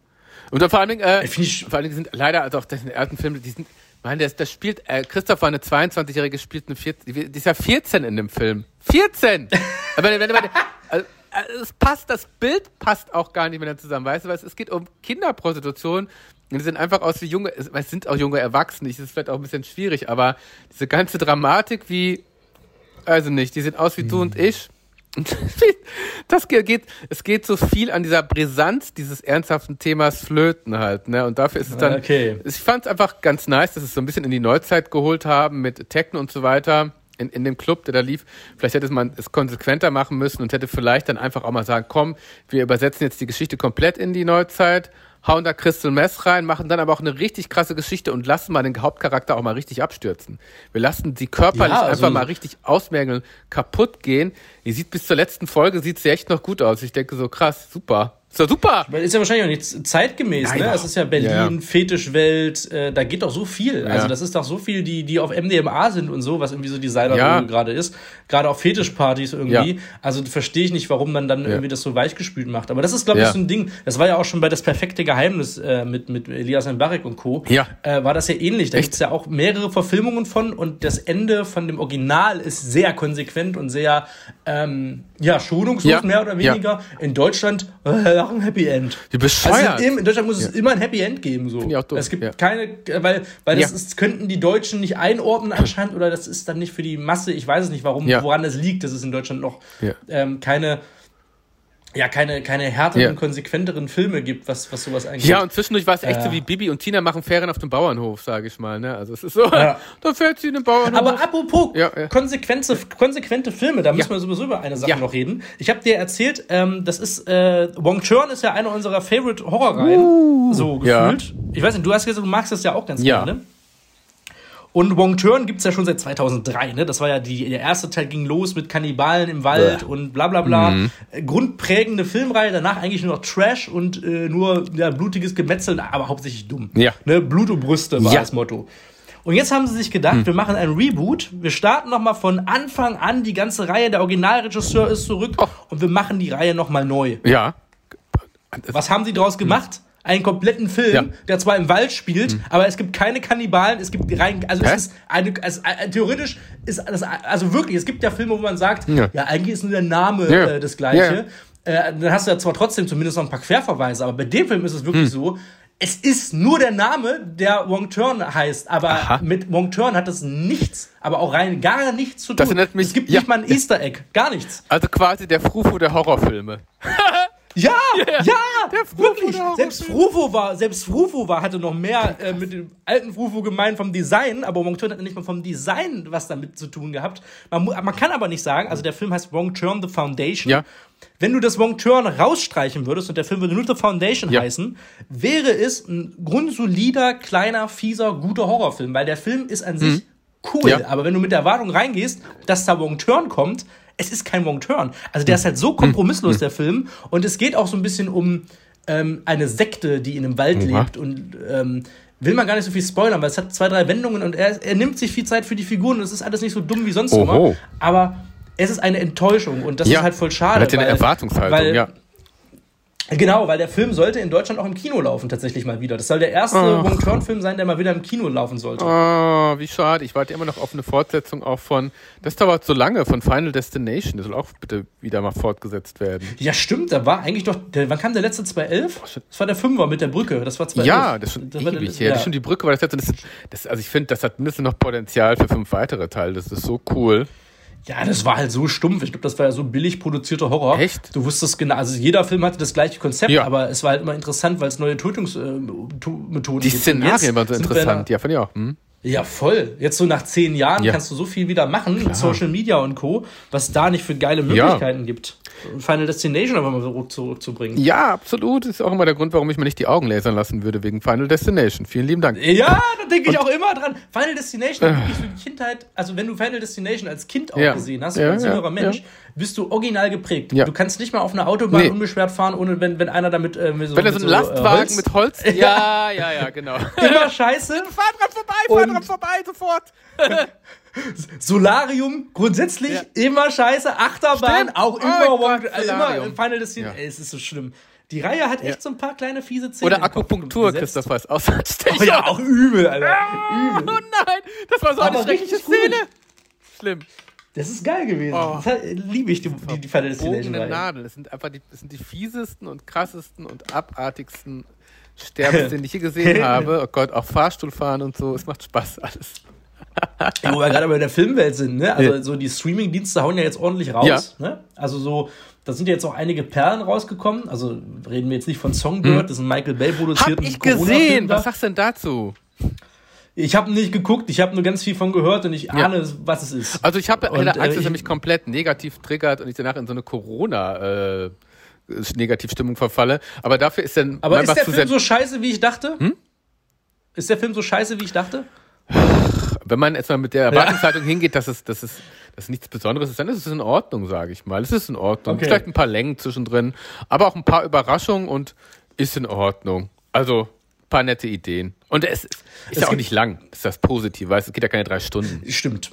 Und vor allen Dingen, äh, vor allen Dingen sind leider, also auch das in den ersten Filmen, die sind, man, das, das spielt, äh, Christopher, eine 22-Jährige, spielt eine 14, die ist ja 14 in dem Film. 14! Aber wenn, wenn, wenn, also, es passt, das Bild passt auch gar nicht mehr zusammen, weißt du, weil es geht um Kinderprostitution und die sind einfach aus wie junge, es sind auch junge Erwachsene, das ist vielleicht auch ein bisschen schwierig, aber diese ganze Dramatik wie, also nicht, die sehen aus wie hm. du und ich das geht, es geht so viel an dieser Brisanz dieses ernsthaften Themas Flöten halt, ne? Und dafür ist es dann, okay. ich fand es einfach ganz nice, dass es so ein bisschen in die Neuzeit geholt haben mit Techno und so weiter. In, in dem Club, der da lief, vielleicht hätte man es konsequenter machen müssen und hätte vielleicht dann einfach auch mal sagen, komm, wir übersetzen jetzt die Geschichte komplett in die Neuzeit hauen da Crystal Mess rein, machen dann aber auch eine richtig krasse Geschichte und lassen mal den Hauptcharakter auch mal richtig abstürzen. Wir lassen sie körperlich ja, also einfach mal richtig ausmergeln, kaputt gehen. Die sieht bis zur letzten Folge sieht sie echt noch gut aus. Ich denke so krass, super. Ist doch super. Ist ja wahrscheinlich auch nicht zeitgemäß, Nein, ne? Es ist ja Berlin, ja, ja. Fetischwelt, äh, da geht doch so viel. Ja. Also das ist doch so viel, die, die auf MDMA sind und so, was irgendwie so Designer gerade ist. Gerade auf Fetischpartys irgendwie. Also verstehe ich nicht, warum man dann irgendwie das so weichgespült macht. Aber das ist, glaube ich, so ein Ding. Das war ja auch schon bei das perfekte Geheimnis äh, mit, mit Elias Mbarek und Co. Ja. Äh, war das ja ähnlich. Da gibt es ja auch mehrere Verfilmungen von und das Ende von dem Original ist sehr konsequent und sehr ähm, ja, schonungslos, mehr oder weniger. In Deutschland äh, auch ein Happy End. Wie bescheuert. Also in Deutschland muss es immer ein Happy End geben. So. ich auch dumm. Es gibt ja. keine, weil, weil das ist, könnten die Deutschen nicht einordnen anscheinend oder das ist dann nicht für die Masse. Ich weiß es nicht, warum, woran das liegt, dass es in Deutschland noch ähm, keine ja, keine, keine härteren, ja. konsequenteren Filme gibt, was, was sowas angeht. Ja, und zwischendurch war es echt äh, so wie Bibi und Tina machen Ferien auf dem Bauernhof, sage ich mal. Ne? Also es ist so, ja. da fährt sie in den Bauernhof. Aber apropos ja, konsequente, konsequente Filme, da müssen wir sowieso über eine Sache noch reden. Ich habe dir erzählt, ähm, das ist, äh, Wong Churn ist ja einer unserer Favorite Horrorreihen, uh, so gefühlt. Ich weiß nicht, du hast gesagt, du magst das ja auch ganz gerne. Und Wong Turn gibt es ja schon seit 2003. Ne? Das war ja die, der erste Teil ging los mit Kannibalen im Wald ja. und bla bla bla. Mhm. Grundprägende Filmreihe, danach eigentlich nur noch Trash und äh, nur ja, blutiges Gemetzel, aber hauptsächlich dumm. Ja. Ne? Blut und Brüste war ja. das Motto. Und jetzt haben sie sich gedacht, mhm. wir machen ein Reboot. Wir starten nochmal von Anfang an. Die ganze Reihe, der Originalregisseur ist zurück oh. und wir machen die Reihe nochmal neu. Ja. Was haben sie daraus gemacht? Einen kompletten Film, ja. der zwar im Wald spielt, mhm. aber es gibt keine Kannibalen, es gibt rein, also Hä? es ist eine, also, theoretisch ist das, also wirklich, es gibt ja Filme, wo man sagt, ja, ja eigentlich ist nur der Name ja. äh, das Gleiche. Äh, dann hast du ja zwar trotzdem zumindest noch ein paar Querverweise, aber bei dem Film ist es wirklich mhm. so, es ist nur der Name, der Wong Turn heißt, aber Aha. mit Wong Turn hat es nichts, aber auch rein gar nichts zu tun. Mich, es gibt nicht mal ein Easter Egg, gar nichts. Also quasi der Frufo der Horrorfilme. Ja, yeah, ja, wirklich. Selbst Frufo war, selbst Frufo war, hatte noch mehr äh, mit dem alten Frufo gemeint vom Design, aber Wong Turn hat nicht mal vom Design was damit zu tun gehabt. Man, man kann aber nicht sagen, also der Film heißt Wong Turn The Foundation. Ja. Wenn du das Wong Turn rausstreichen würdest und der Film würde nur The Foundation ja. heißen, wäre es ein grundsolider, kleiner, fieser, guter Horrorfilm, weil der Film ist an sich mhm. cool. Ja. Aber wenn du mit der Erwartung reingehst, dass da Wong Turn kommt, es ist kein Wrong Turn. Also der ist halt so kompromisslos, der Film. Und es geht auch so ein bisschen um ähm, eine Sekte, die in einem Wald ja. lebt. Und ähm, will man gar nicht so viel spoilern, weil es hat zwei, drei Wendungen und er, er nimmt sich viel Zeit für die Figuren und es ist alles nicht so dumm wie sonst Oho. immer. Aber es ist eine Enttäuschung und das ja. ist halt voll schade. Man hat ja eine Erwartungshaltung, weil, ja. Genau, weil der Film sollte in Deutschland auch im Kino laufen, tatsächlich mal wieder. Das soll der erste oh. Wong Turn-Film sein, der mal wieder im Kino laufen sollte. Oh, wie schade. Ich warte immer noch auf eine Fortsetzung auch von, das dauert so lange, von Final Destination. Das soll auch bitte wieder mal fortgesetzt werden. Ja, stimmt. Da war eigentlich doch, der, wann kam der letzte 2011? Das war der Fünfer mit der Brücke. Das war 2011. Ja, das ist schon das ewig her. Ja. Das ist schon die Brücke war das letzte. Das, das, also ich finde, das hat mindestens noch Potenzial für fünf weitere Teile. Das ist so cool. Ja, das war halt so stumpf. Ich glaube, das war ja so billig produzierter Horror. Echt? Du wusstest genau, also jeder Film hatte das gleiche Konzept, Ja. aber es war halt immer interessant, weil es neue Tötungsmethoden Die gibt. Und Szenarien waren so interessant. in Ja, fand ich auch. Hm? Ja, voll. Jetzt so nach zehn Jahren Ja. kannst du so viel wieder machen mit Social Media und Co., was da nicht für geile Möglichkeiten gibt. Final Destination aber mal zurück, zurückzubringen. Ja, absolut. Ist auch immer der Grund, warum ich mir nicht die Augen lasern lassen würde wegen Final Destination. Vielen lieben Dank. Ja, da denke ich auch immer dran. Final Destination hat wirklich für die Kindheit, also wenn du Final Destination als Kind auch Ja. gesehen hast, Ja, als ja, jüngerer Mensch, ja. Bist du original geprägt. Ja. Du kannst nicht mal auf einer Autobahn Nee. unbeschwert fahren, ohne wenn, wenn einer damit äh, mit so, Wenn er so einen äh, Lastwagen Holz- mit Holz. Ja, ja, ja, genau. immer scheiße. fahr dran vorbei, fahr dran vorbei, sofort. Solarium grundsätzlich Ja. immer scheiße. Achterbahn Stimmt. auch Oh immer, Gott, äh, immer Final Destination. Ja. Ey, es ist so schlimm. Die Reihe hat echt Ja. so ein paar kleine fiese Szenen. Oder Akupunktur. Christoph weiß aus. Oh ja, auch übel, Alter. Oh Übel. nein, das war so eine Aber schreckliche richtig gut. Szene. Schlimm. Das ist geil gewesen. Oh. Liebe ich, die, die, die Final Destination Bogene Reihe. Nadel. Das sind einfach die, das sind die fiesesten und krassesten und abartigsten Sterbens, die ich je gesehen habe. Oh Gott, auch Fahrstuhlfahren und so. Es macht Spaß alles. Ja, wo wir gerade bei der Filmwelt sind, ne? Also Ja. so die Streaming-Dienste hauen ja jetzt ordentlich raus. Ne? Also so, da sind ja jetzt auch einige Perlen rausgekommen. Also reden wir jetzt nicht von Songbird, das ist ein Michael Bay Hm. Hab produzierten ich gesehen. Was sagst du denn dazu? Ich habe nicht geguckt, ich habe nur ganz viel von gehört und ich ahne, was es ist. Also ich habe Angst, äh, dass er ich- mich komplett negativ triggert und ich danach in so eine Corona äh, Negativstimmung verfalle. Aber dafür ist dann Aber ist der Film so scheiße, wie ich dachte? Hm? Ist der Film so scheiße, wie ich dachte? wenn man erstmal mit der Erwartungshaltung hingeht, dass es, dass es dass nichts Besonderes ist, dann ist es in Ordnung, sage ich mal. Es ist in Ordnung. Okay. Vielleicht ein paar Längen zwischendrin, aber auch ein paar Überraschungen und ist in Ordnung. Also paar nette Ideen. Und es ist, ist ja auch nicht lang. Das ist das Positive, weißt du, es geht ja keine drei Stunden. Stimmt.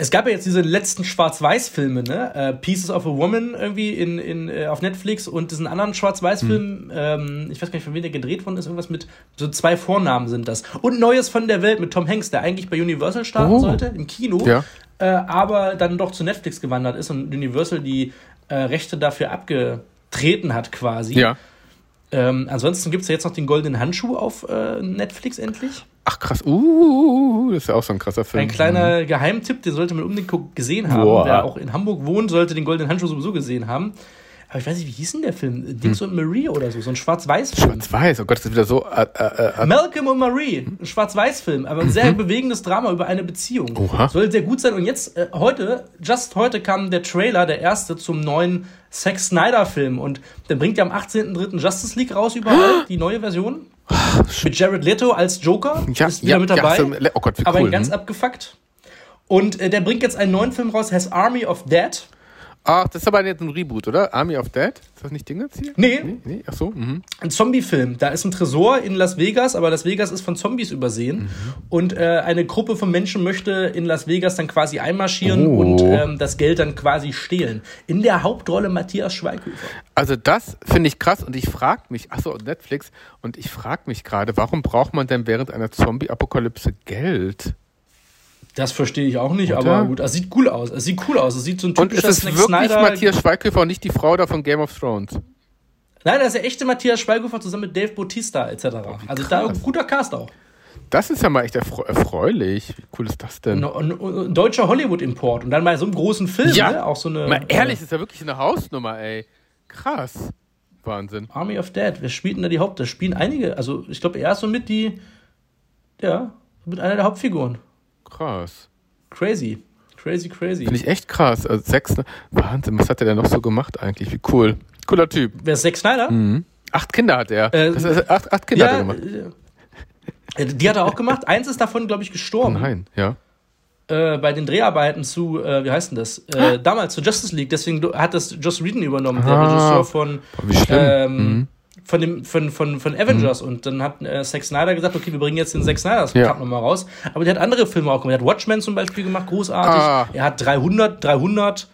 Es gab ja jetzt diese letzten Schwarz-Weiß-Filme, ne? Äh, Pieces of a Woman irgendwie in, in, äh, auf Netflix und diesen anderen Schwarz-Weiß-Film, Hm. ähm, ich weiß gar nicht, von wem der gedreht worden ist, irgendwas mit, so zwei Vornamen sind das. Und Neues von der Welt mit Tom Hanks, der eigentlich bei Universal starten Oh. sollte, im Kino, Ja. äh, aber dann doch zu Netflix gewandert ist und Universal die äh, Rechte dafür abgetreten hat quasi. Ja. Ähm, ansonsten gibt es ja jetzt noch den Goldenen Handschuh auf äh, Netflix endlich. Ach krass. Uh, das ist ja auch so ein krasser Film. Ein kleiner Geheimtipp, den sollte man unbedingt gesehen haben. Boah. Wer auch in Hamburg wohnt, sollte den Goldenen Handschuh sowieso gesehen haben. Aber ich weiß nicht, wie hieß denn der Film? Dings und Marie oder so, so ein Schwarz-Weiß-Film. Schwarz-Weiß. Oh Gott, das ist wieder so. Äh, äh, äh, Malcolm und Marie, ein Schwarz-Weiß-Film, aber ein sehr bewegendes Drama über eine Beziehung. Oha. Soll sehr gut sein. Und jetzt, äh, heute, just heute kam der Trailer, der erste, zum neuen Zack Snyder-Film. Und der bringt ja am 18.03. Justice League raus überall, die neue Version. Mit Jared Leto als Joker. Ja, ist wieder ja, mit ja, dabei. so- oh Gott, wie aber cool, ganz hm? abgefuckt. Und äh, der bringt jetzt einen neuen Film raus, heißt Army of Dead. Ach, das ist aber jetzt ein Reboot, oder? Army of Dead? Ist das nicht Ding jetzt hier? Nee, Nee, nee, ach so. Mhm. ein Zombie-Film. Da ist ein Tresor in Las Vegas, aber Las Vegas ist von Zombies übersehen. Mhm. Und äh, eine Gruppe von Menschen möchte in Las Vegas dann quasi einmarschieren Oh. und ähm, das Geld dann quasi stehlen. In der Hauptrolle Matthias Schweighöfer. Also das finde ich krass und ich frage mich, achso, Netflix, und ich frage mich gerade, warum braucht man denn während einer Zombie-Apokalypse Geld? Das verstehe ich auch nicht, Oder? aber gut, es sieht cool aus. Es sieht cool aus. Es sieht so ein Und ist typischer es Snack wirklich Snyder. Matthias Schweighöfer und nicht die Frau da von Game of Thrones? Nein, das ist der echte Matthias Schweighöfer zusammen mit Dave Bautista etc. also da krass. guter Cast auch. Das ist ja mal echt erfreu erfreulich. Wie cool ist das denn? Ein, ein, ein deutscher Hollywood-Import und dann bei so einem großen Film, Ja. ne? auch so eine. Mal ehrlich, das ist ja wirklich eine Hausnummer, ey. Krass. Wahnsinn. Army of Dead, wer spielt denn da die Haupt? Da spielen einige, also ich glaube, er ist so mit die, ja, mit einer der Hauptfiguren. Krass. Crazy. Crazy, crazy. Finde ich echt krass. Also sechs, Wahnsinn, was hat er denn noch so gemacht eigentlich? Wie cool. Cooler Typ. Wer ist Zack Snyder? Acht Kinder hat er. Äh, das ist, acht, acht Kinder hat er Ja, gemacht. äh, die hat er auch gemacht. Eins ist davon, glaube ich, gestorben. Nein, ja. Äh, bei den Dreharbeiten zu, äh, wie heißt denn das? Äh, damals zu Justice League. Deswegen hat das Joss Whedon übernommen, der Ah. Regisseur von, wie schlimm. ähm, Mhm. Von, dem, von, von, von Avengers. Und dann hat äh, Zack Snyder gesagt, okay, wir bringen jetzt den Zack Snyder Ja. Cut nochmal raus. Aber der hat andere Filme auch gemacht. Der hat Watchmen zum Beispiel gemacht, großartig. Ah. Er hat 300, 300.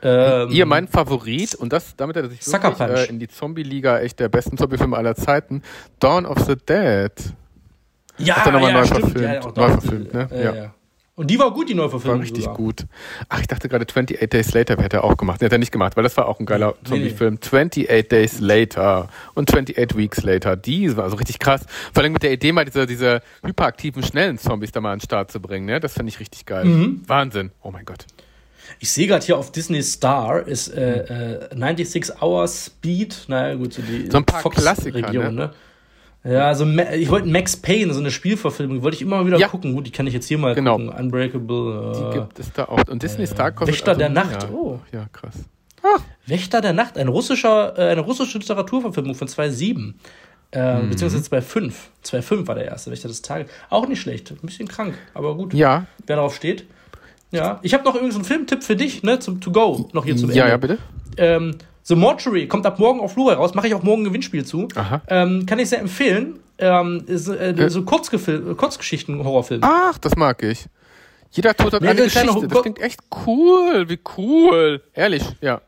Ähm, Ihr, mein Favorit, und das, damit hat er sich wirklich äh, in die Zombie-Liga echt der besten Zombie-Filme aller Zeiten. Dawn of the Dead. ja, hat er nochmal ja, neu stimmt. verfilmt. Ja, Neu verfilmt, ne? Äh, Ja. ja. Und die war gut, die War Neuverfilmung. richtig sogar. gut. Ach, ich dachte gerade 28 Days Later hätte er auch gemacht. Nee, hat er nicht gemacht, weil das war auch ein geiler Nee, Zombie-Film. 28 Days Later und 28 Weeks Later. Die war also richtig krass. Vor allem mit der Idee, mal diese, diese hyperaktiven, schnellen Zombies da mal an den Start zu bringen. Ne? Das finde ich richtig geil. Mhm. Wahnsinn. Oh mein Gott. Ich sehe gerade hier auf Disney Star ist äh, äh, 96 Hours Speed. Naja, gut, so die So ein paar Klassiker, Region, ne? ne? Ja, so Ma- ich wollte Max Payne, so eine Spielverfilmung, die wollte ich immer wieder Ja. gucken. Gut, die kann ich jetzt hier mal Genau. gucken. Unbreakable. Die Äh, gibt es da auch. Und Disney Star kostet Wächter der mehr. Nacht, oh. Ja, krass. Wächter der Nacht, ein russischer, äh, eine russische Literaturverfilmung von 2007. Äh, Mhm. Beziehungsweise 2.5. 2.5 war der erste Wächter des Tages. Auch nicht schlecht. Ein bisschen krank, aber gut. Ja, Wer darauf steht. Ja. Ich habe noch irgendeinen Filmtipp für dich, ne, zum To Go, noch hier zum ja, Ende. ja, bitte. Ähm, The Mortuary kommt ab morgen auf Blu-ray raus. Mache ich auch morgen ein Gewinnspiel zu. Ähm, kann ich sehr empfehlen. Ähm, ist, äh, so Kurzgefil Kurzgeschichten-Horrorfilm. Ach, das mag ich. Jeder Tod hat Nee, eine Geschichte. Das klingt echt cool. Wie cool. Ehrlich, ja.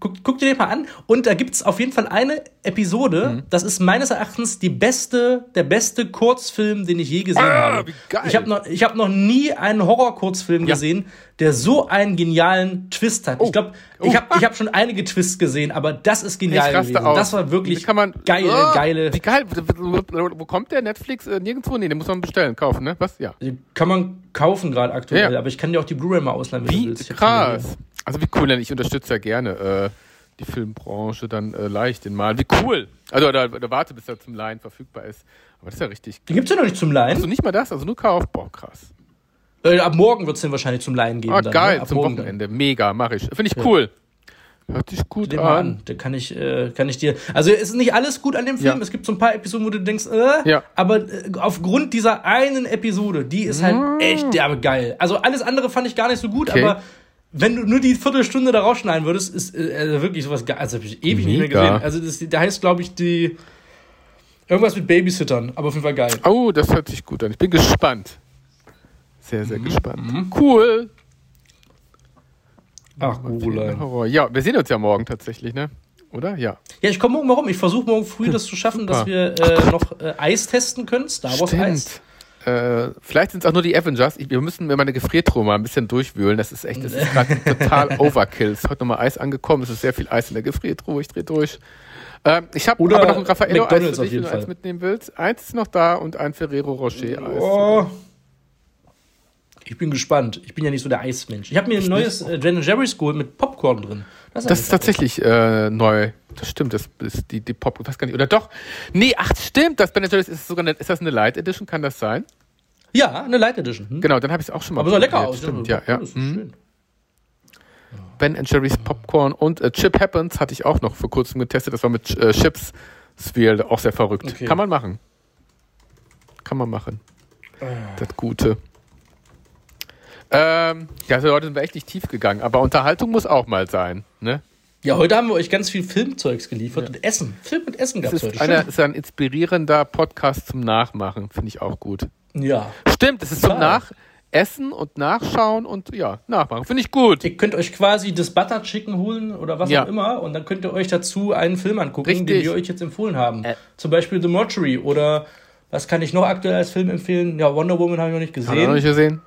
Guck, guck dir den mal an. Und da gibt's auf jeden Fall eine Episode, Mhm. das ist meines Erachtens die beste, der beste Kurzfilm, den ich je gesehen Ah, habe. wie geil. Ich habe noch, ich hab noch nie einen Horror-Kurzfilm Ja. gesehen, der so einen genialen Twist hat. Oh. Ich glaube, Oh. ich habe ich hab schon einige Twists gesehen, aber das ist genial gewesen. aus. Das war wirklich kann man, geile, Ah, geile. Wie geil. Wo kommt der? Netflix? Äh, nirgendwo? Nee, den muss man bestellen, kaufen, ne? Was? Ja. Kann man kaufen gerade aktuell, Ja. aber ich kann dir auch die Blu-ray mal ausleihen, wenn du Wie willst. Hab schon krass. Also wie cool, denn ich unterstütze ja gerne äh, die Filmbranche dann äh, leicht den mal. Wie cool. Also oder, oder warte, bis er zum Leihen verfügbar ist. Aber das ist ja richtig. Die gibt's ja noch nicht zum Leihen. Also nicht mal das, also nur Kauf. Boah, krass. Äh, ab morgen wird's den wahrscheinlich zum Leihen geben. Ah, dann, geil, ne? Ab zum morgen. Wochenende. Mega, mach ich. Finde ich cool. Hört sich gut den mal an. an. Der kann ich, äh, kann ich dir. Also es ist nicht alles gut an dem Film. Ja. Es gibt so ein paar Episoden, wo du denkst, äh, Ja. aber äh, aufgrund dieser einen Episode, die ist halt echt derbe geil. Also alles andere fand ich gar nicht so gut, Okay. aber wenn du nur die Viertelstunde da rausschneiden würdest, ist äh, also wirklich sowas geil. Also hab ich ewig nicht mehr Mega. gesehen. Also das, da heißt, glaube ich, die irgendwas mit Babysittern, aber auf jeden Fall geil. Oh, das hört sich gut an. Ich bin gespannt. Sehr, Mhm. sehr gespannt. Cool. Ach. Horror. Ja, wir sehen uns ja morgen tatsächlich, ne? Oder? Ja. Ja, ich komme morgen mal rum. Ich versuche morgen früh das zu schaffen, dass wir äh, noch äh, Eis testen können. Star Wars Eis. Äh, vielleicht sind es auch nur die Avengers. Ich, wir müssen mir meine Gefriertruhe mal ein bisschen durchwühlen. Das ist echt, das ist gerade total Overkill. Es ist heute nochmal Eis angekommen. Es ist sehr viel Eis in der Gefriertruhe. Ich drehe durch. Ähm, ich habe Oder aber noch ein Raffaello Eis für dich, wenn du eins Fall. mitnehmen willst. Eins ist noch da und ein Ferrero Rocher Eis. Oh. Ich bin gespannt. Ich bin ja nicht so der Eismensch. Ich habe mir ein neues äh, Ben Jerry's geholt mit Popcorn drin. Das ist tatsächlich äh, neu. Das stimmt, das ist die, die Pop, ich weiß gar nicht. Oder doch? Nee, ach, stimmt. Das Ben Jerry's ist sogar eine, ist das eine Light Edition? Kann das sein? Ja, eine Light Edition. Hm? Genau, dann habe ich es auch schon mal Aber sah lecker probiert. aus. Stimmt, ja, ja. Das ist Mhm. Ben Jerry's Popcorn und äh, Chip Happens hatte ich auch noch vor kurzem getestet. Das war mit äh, Chips Sphere, auch sehr verrückt. Okay. Kann man machen. Kann man machen. Das Gute. Ähm, ja, also heute sind wir echt nicht tief gegangen, aber Unterhaltung muss auch mal sein. Ne? Ja, heute haben wir euch ganz viel Filmzeugs geliefert und Essen. Film mit Essen gab Es heute. eine, ist ein inspirierender Podcast zum Nachmachen, finde ich auch gut. Ja. Stimmt, es ist zum Total. Nachessen und Nachschauen und ja, Nachmachen. Finde ich gut. Ihr könnt euch quasi das Butter Chicken holen oder was Ja. auch immer und dann könnt ihr euch dazu einen Film angucken, Richtig. den wir euch jetzt empfohlen haben. Äh. Zum Beispiel The Mortuary oder was kann ich noch aktuell als Film empfehlen? Ja, Wonder Woman habe ich noch nicht Haben wir gesehen. noch nicht gesehen?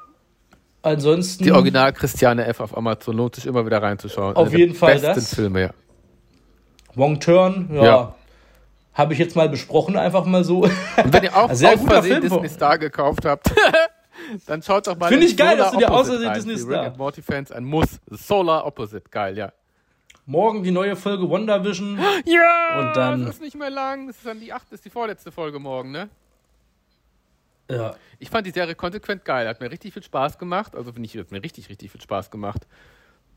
Ansonsten Die Original Christiane F. auf Amazon lohnt sich immer wieder reinzuschauen. Auf jeden Fall besten das. Filme, ja. Wrong Turn, ja. Ja. Habe ich jetzt mal besprochen, einfach mal so. Und wenn ihr auch Sehr aus guter Versehen Film. Disney Star gekauft habt, dann schaut doch mal Finde in ich geil, dass du dir Solar aus Versehen Disney rein. Die Star- Rick and Morty Fans ein Muss. Solar Opposite, geil, ja. Morgen die neue Folge WandaVision. Ja, Und dann- das ist nicht mehr lang. Das ist dann die achte, ist die vorletzte Folge morgen, ne? Ja. Ich fand die Serie konsequent geil. Hat mir richtig viel Spaß gemacht. Also finde ich, hat mir richtig, richtig viel Spaß gemacht.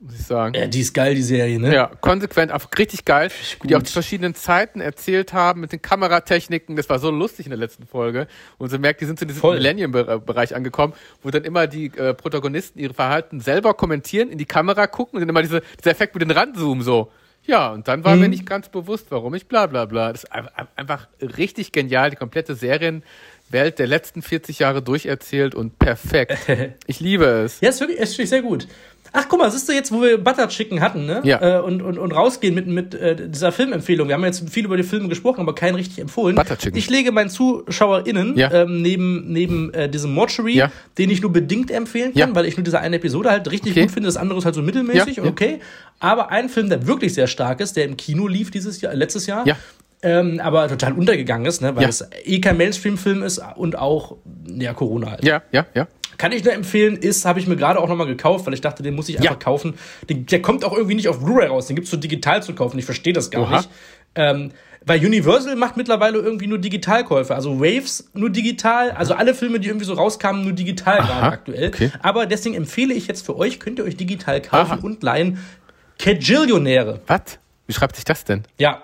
Muss ich sagen. ja, die ist geil, die Serie, ne? Ja, konsequent, einfach richtig geil. Wie die auch gut. die verschiedenen Zeiten erzählt haben mit den Kameratechniken. Das war so lustig in der letzten Folge. Und sie merkt, die sind zu diesem. Millennium-Bereich angekommen, wo dann immer die äh, Protagonisten ihre Verhalten selber kommentieren, in die Kamera gucken und dann immer diese, dieser Effekt mit den Ranzoomen so. Ja, und dann war mir nicht ganz bewusst, warum ich bla bla bla. Das ist ein- ein- einfach richtig genial, die komplette Serienwelt der letzten 40 Jahre durcherzählt und perfekt. Ich liebe es. Ja, ist wirklich, ist wirklich sehr gut. Ach, guck mal, siehst du jetzt, wo wir Butter Chicken hatten, ne? Ja. Äh, und, und, und rausgehen mit, mit äh, dieser Filmempfehlung. Wir haben jetzt viel über die Filme gesprochen, aber keinen richtig empfohlen. Butter Chicken. Ich lege meinen ZuschauerInnen Ja. ähm, neben, neben äh, diesem Mortuary, Ja. den ich nur bedingt empfehlen kann, Ja. weil ich nur diese eine Episode halt richtig Okay. gut finde. Das andere ist halt so mittelmäßig, ja. okay. Aber ein Film, der wirklich sehr stark ist, der im Kino lief dieses Jahr, letztes Jahr, Ja. Ähm, aber total untergegangen ist, ne? weil ja. es eh kein Mainstream-Film ist und auch ja, Corona halt. Ja, ja, ja. Kann ich nur empfehlen, ist, habe ich mir gerade auch nochmal gekauft, weil ich dachte, den muss ich einfach ja. kaufen. Den, der kommt auch irgendwie nicht auf Blu-ray raus, den gibt's so digital zu kaufen. Ich verstehe das gar Oha. nicht. Ähm, weil Universal macht mittlerweile irgendwie nur Digitalkäufe. Also Waves nur digital, also alle Filme, die irgendwie so rauskamen, nur digital Aha, gerade aktuell. Okay. Aber deswegen empfehle ich jetzt für euch, könnt ihr euch digital kaufen Aha. und leihen Cajillionäre. Was? Wie schreibt sich das denn? Ja.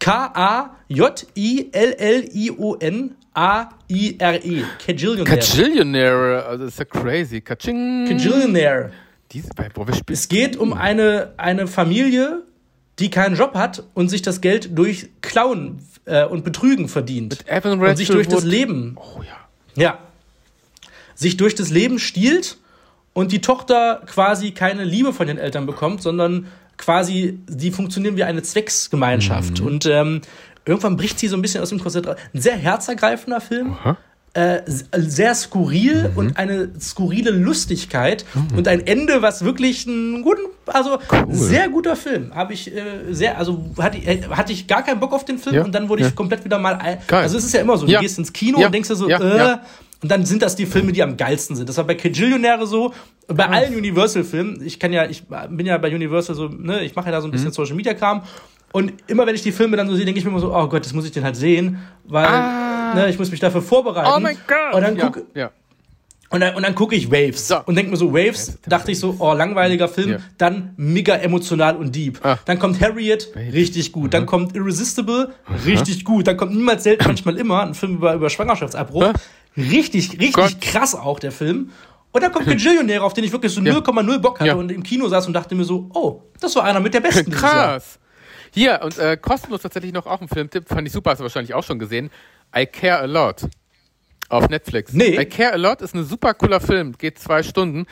K-A-J-I-L-L-I-O-N-A-I-R-E. Cajillionäre. Cajillionäre, also das ist ja crazy. Kaching. Cajillionäre. Diese, boah, es geht um eine, eine Familie, die keinen Job hat und sich das Geld durch Klauen äh, und Betrügen verdient. Mit Evan und sich durch das Leben. Oh ja. Ja. Sich durch das Leben stiehlt und die Tochter quasi keine Liebe von den Eltern bekommt, sondern quasi, die funktionieren wie eine Zwecksgemeinschaft. Mhm. Und ähm, irgendwann bricht sie so ein bisschen aus dem Korsett raus. Ein sehr herzergreifender Film. Aha. Äh, sehr skurril mhm. und eine skurrile Lustigkeit mhm. und ein Ende, was wirklich ein guten, also cool. sehr guter Film. Habe ich äh, sehr, also hatte, äh, hatte ich gar keinen Bock auf den Film ja. und dann wurde ja. ich komplett wieder mal. Ein, also es ist ja immer so, du ja. gehst ins Kino und denkst dir so, äh, und dann sind das die Filme, die am geilsten sind. Das war bei Kajillionäre so, bei oh. allen Universal-Filmen. Ich kann ja, ich bin ja bei Universal so, ne, ich mache ja da so ein bisschen mhm. Social Media Kram. Und immer wenn ich die Filme dann so sehe, denke ich mir immer so, oh Gott, das muss ich den halt sehen, weil ah. ne, ich muss mich dafür vorbereiten. Oh mein Gott. Und dann guck, ja, ja. Und dann, und dann gucke ich Waves so. und denke mir so, Waves, dachte ich so, oh, langweiliger Film, ja. dann mega emotional und deep. Ah. Dann kommt Harriet, richtig gut. Mhm. Dann kommt Irresistible, mhm. richtig gut. Dann kommt Niemals selten, manchmal immer, ein Film über, über Schwangerschaftsabbruch. Richtig, richtig Gott. krass auch der Film. Und dann kommt Gajillionäre, auf den ich wirklich so 0,0 Bock hatte ja. und im Kino saß und dachte mir so, oh, das war einer mit der besten. Krass. Hier, und äh, kostenlos tatsächlich noch auch ein Filmtipp, fand ich super, hast du wahrscheinlich auch schon gesehen. I Care a Lot. Auf Netflix. Nee. I Care a Lot ist ein super cooler Film. Geht zwei Stunden.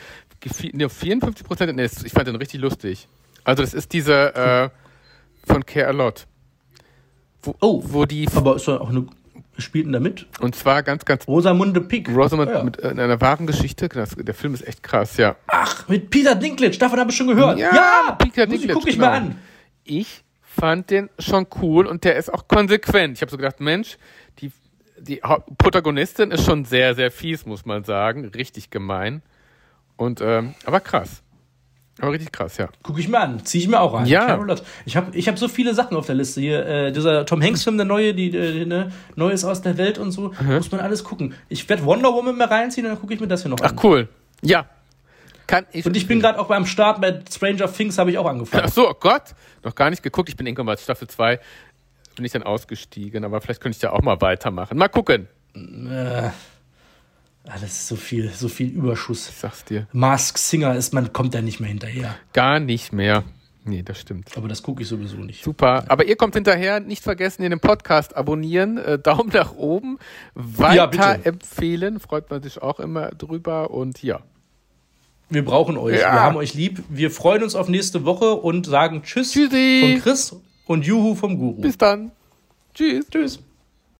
Ne, 54 Prozent. Nee, ich fand den richtig lustig. Also, das ist diese äh, von Care a Lot. Wo, oh, wo die. Aber ist doch auch eine. Spielt denn da mit? Und zwar ganz, ganz. Rosamunde Pick. Rosamunde ja. mit äh, einer wahren Geschichte. Das, der Film ist echt krass, ja. Ach, mit Peter Dinklage. Davon habe ich schon gehört. Ja, ja Peter Dinklage. Guck ich genau. mal an. Ich fand den schon cool und der ist auch konsequent. Ich habe so gedacht, Mensch, die die Protagonistin ist schon sehr, sehr fies, muss man sagen. Richtig gemein. Und, ähm, aber krass. Aber richtig krass, ja. Guck ich mir an, zieh ich mir auch an. Ja. Ich habe ich hab so viele Sachen auf der Liste hier. Äh, dieser Tom Hanks-Film, der neue, die, äh, ne, Neues aus der Welt und so. Mhm. Muss man alles gucken. Ich werde Wonder Woman mal reinziehen und dann gucke ich mir das hier noch an. Ach, cool. Ja. Kann ich und ich bin gerade auch beim Start bei Stranger Things, habe ich auch angefangen. Ach so, oh Gott. Noch gar nicht geguckt. Ich bin irgendwann bei Staffel 2 bin ich dann ausgestiegen, aber vielleicht könnte ich ja auch mal weitermachen. Mal gucken. Äh, das ist so viel, so viel Überschuss. Ich sag's dir. Mask Singer ist, man kommt da nicht mehr hinterher. Gar nicht mehr. Nee, das stimmt. Aber das gucke ich sowieso nicht. Super. Aber ihr kommt hinterher. Nicht vergessen, den Podcast abonnieren. Äh, Daumen nach oben. Weiter ja, empfehlen. Freut man sich auch immer drüber. Und ja. Wir brauchen euch. Ja. Wir haben euch lieb. Wir freuen uns auf nächste Woche und sagen Tschüss Tschüssi. von Chris und Juhu vom Guru. Bis dann. Tschüss. Tschüss.